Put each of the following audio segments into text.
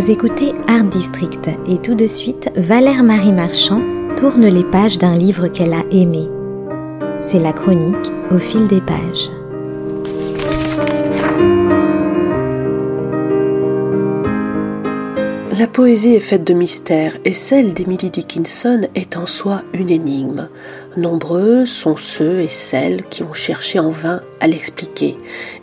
Vous écoutez Art District et tout de suite, Valère Marie Marchand tourne les pages d'un livre qu'elle a aimé. C'est la chronique au fil des pages. La poésie est faite de mystères et celle d'Emily Dickinson est en soi une énigme. Nombreux sont ceux et celles qui ont cherché en vain à l'expliquer,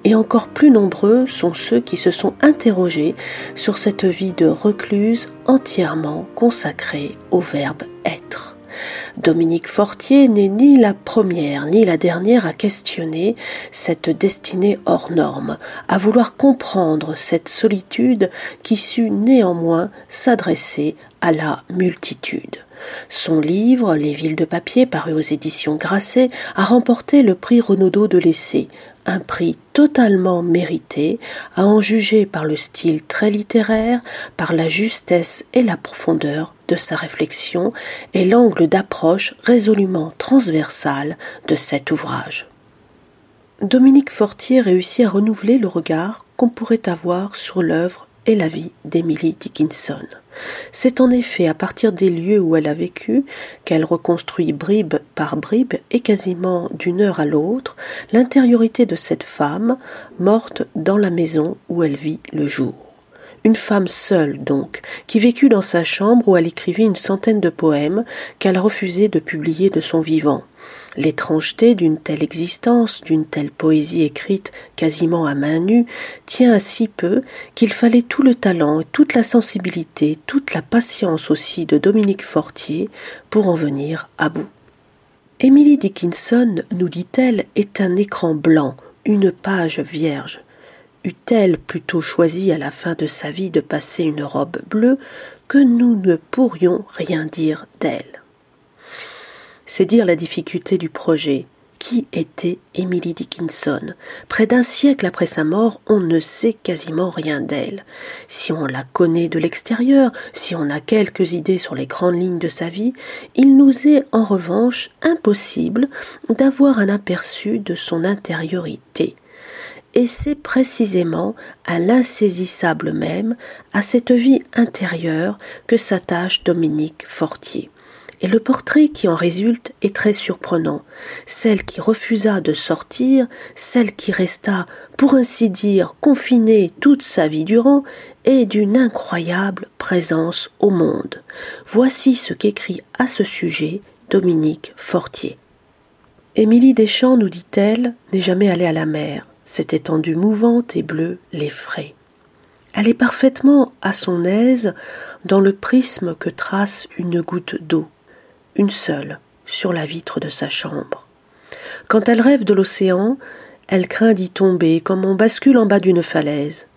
et encore plus nombreux sont ceux qui se sont interrogés sur cette vie de recluse entièrement consacrée au verbe être. Dominique Fortier n'est ni la première ni la dernière à questionner cette destinée hors norme, à vouloir comprendre cette solitude qui sut néanmoins s'adresser à la multitude. Son livre, Les villes de papier, paru aux éditions Grasset, a remporté le prix Renaudot de l'essai, un prix totalement mérité, à en juger par le style très littéraire, par la justesse et la profondeur de sa réflexion et l'angle d'approche résolument transversal de cet ouvrage. Dominique Fortier réussit à renouveler le regard qu'on pourrait avoir sur l'œuvre et la vie d'Emily Dickinson. C'est en effet à partir des lieux où elle a vécu qu'elle reconstruit bribe par bribe et quasiment d'une heure à l'autre l'intériorité de cette femme morte dans la maison où elle vit le jour. Une femme seule, donc, qui vécut dans sa chambre où elle écrivit une centaine de poèmes qu'elle refusait de publier de son vivant. L'étrangeté d'une telle existence, d'une telle poésie écrite quasiment à main nue, tient à si peu qu'il fallait tout le talent, toute la sensibilité, toute la patience aussi de Dominique Fortier pour en venir à bout. Emily Dickinson, nous dit-elle, est un écran blanc, une page vierge. Eût-elle plutôt choisi à la fin de sa vie de passer une robe bleue que nous ne pourrions rien dire d'elle c'est dire la difficulté du projet. Qui était Emily Dickinson? Près d'un siècle après sa mort, on ne sait quasiment rien d'elle. Si on la connaît de l'extérieur, si on a quelques idées sur les grandes lignes de sa vie, il nous est en revanche impossible d'avoir un aperçu de son intériorité. Et c'est précisément à l'insaisissable même, à cette vie intérieure, que s'attache Dominique Fortier. Et le portrait qui en résulte est très surprenant. Celle qui refusa de sortir, celle qui resta, pour ainsi dire, confinée toute sa vie durant, est d'une incroyable présence au monde. Voici ce qu'écrit à ce sujet Dominique Fortier. Émilie Deschamps, nous dit-elle, n'est jamais allée à la mer. Cette étendue mouvante et bleue l'effraie. Elle est parfaitement à son aise dans le prisme que trace une goutte d'eau une seule, sur la vitre de sa chambre. Quand elle rêve de l'océan, elle craint d'y tomber comme on bascule en bas d'une falaise.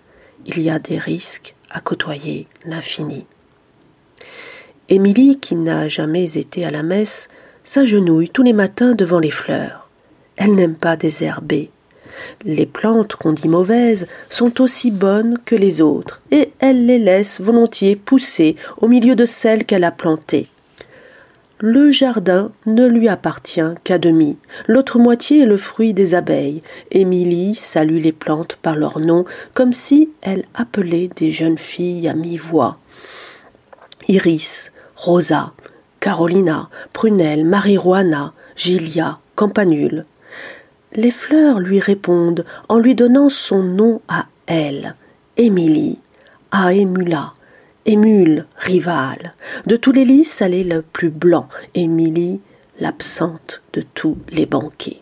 Il y a des risques à côtoyer l'infini. Émilie, qui n'a jamais été à la messe, s'agenouille tous les matins devant les fleurs. Elle n'aime pas désherber. Les plantes qu'on dit mauvaises sont aussi bonnes que les autres, et elle les laisse volontiers pousser au milieu de celles qu'elle a plantées le jardin ne lui appartient qu'à demi. L'autre moitié est le fruit des abeilles. Émilie salue les plantes par leur nom, comme si elle appelait des jeunes filles à mi-voix. Iris, Rosa, Carolina, Prunelle, Marijuana, Gilia, Campanule. Les fleurs lui répondent en lui donnant son nom à elle, Émilie, à Émula, Émule, rivale. De tous les lys, elle est le plus blanc. Émilie, l'absente de tous les banquets.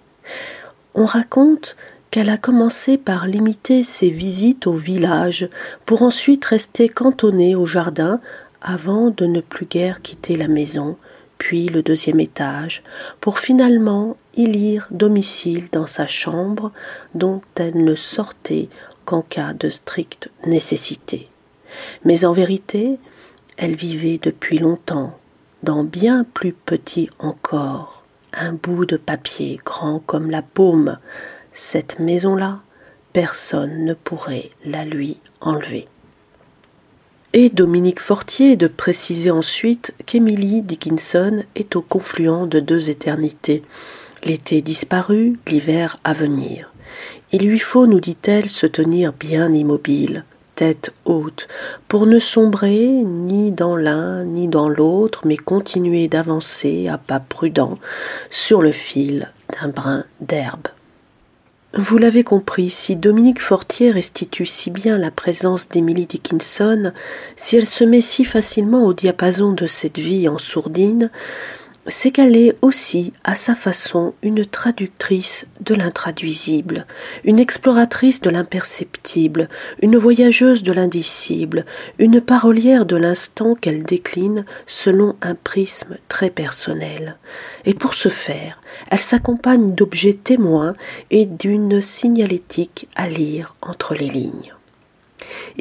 On raconte qu'elle a commencé par limiter ses visites au village pour ensuite rester cantonnée au jardin avant de ne plus guère quitter la maison, puis le deuxième étage, pour finalement y lire domicile dans sa chambre dont elle ne sortait qu'en cas de stricte nécessité. Mais en vérité, elle vivait depuis longtemps, dans bien plus petit encore, un bout de papier grand comme la paume. Cette maison-là, personne ne pourrait la lui enlever. Et Dominique Fortier de préciser ensuite qu'Emily Dickinson est au confluent de deux éternités, l'été disparu, l'hiver à venir. Il lui faut, nous dit-elle, se tenir bien immobile, tête haute, pour ne sombrer ni dans l'un ni dans l'autre, mais continuer d'avancer à pas prudents sur le fil d'un brin d'herbe. Vous l'avez compris, si Dominique Fortier restitue si bien la présence d'Emily Dickinson, si elle se met si facilement au diapason de cette vie en sourdine, c'est qu'elle est aussi, à sa façon, une traductrice de l'intraduisible, une exploratrice de l'imperceptible, une voyageuse de l'indicible, une parolière de l'instant qu'elle décline selon un prisme très personnel. Et pour ce faire, elle s'accompagne d'objets témoins et d'une signalétique à lire entre les lignes.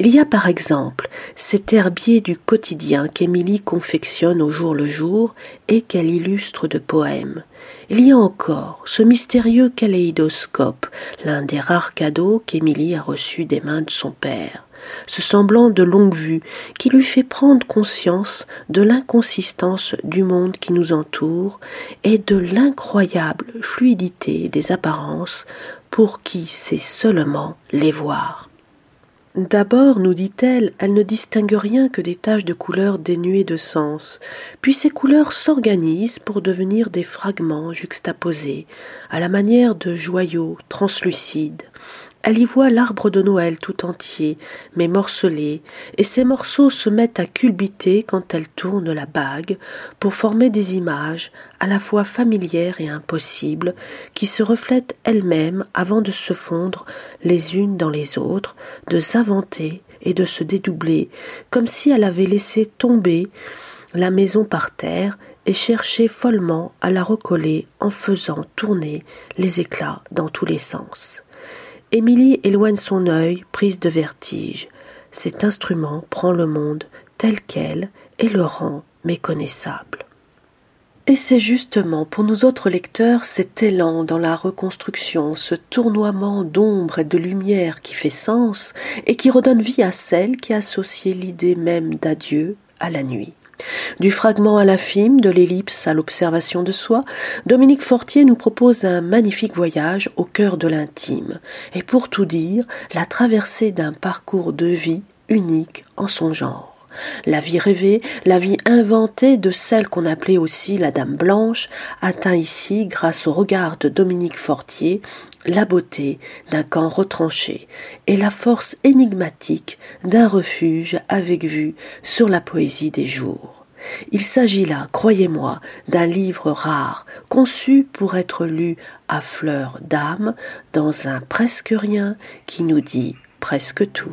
Il y a par exemple cet herbier du quotidien qu'Émilie confectionne au jour le jour et qu'elle illustre de poèmes. Il y a encore ce mystérieux kaléidoscope, l'un des rares cadeaux qu'Émilie a reçus des mains de son père ce semblant de longue vue qui lui fait prendre conscience de l'inconsistance du monde qui nous entoure et de l'incroyable fluidité des apparences pour qui sait seulement les voir. D'abord, nous dit-elle, elle ne distingue rien que des taches de couleurs dénuées de sens, puis ces couleurs s'organisent pour devenir des fragments juxtaposés, à la manière de joyaux translucides. Elle y voit l'arbre de Noël tout entier, mais morcelé, et ces morceaux se mettent à culbuter quand elle tourne la bague pour former des images à la fois familières et impossibles, qui se reflètent elles-mêmes avant de se fondre les unes dans les autres, de s'inventer et de se dédoubler, comme si elle avait laissé tomber la maison par terre et cherché follement à la recoller en faisant tourner les éclats dans tous les sens. Émilie éloigne son œil, prise de vertige. Cet instrument prend le monde tel quel et le rend méconnaissable. Et c'est justement pour nous autres lecteurs cet élan dans la reconstruction, ce tournoiement d'ombre et de lumière qui fait sens et qui redonne vie à celle qui associe l'idée même d'adieu à la nuit. Du fragment à la film, de l'ellipse à l'observation de soi, Dominique Fortier nous propose un magnifique voyage au cœur de l'intime, et pour tout dire, la traversée d'un parcours de vie unique en son genre. La vie rêvée, la vie inventée de celle qu'on appelait aussi la Dame Blanche, atteint ici, grâce au regard de Dominique Fortier, la beauté d'un camp retranché et la force énigmatique d'un refuge avec vue sur la poésie des jours. Il s'agit là, croyez-moi, d'un livre rare, conçu pour être lu à fleur d'âme, dans un presque rien qui nous dit presque tout.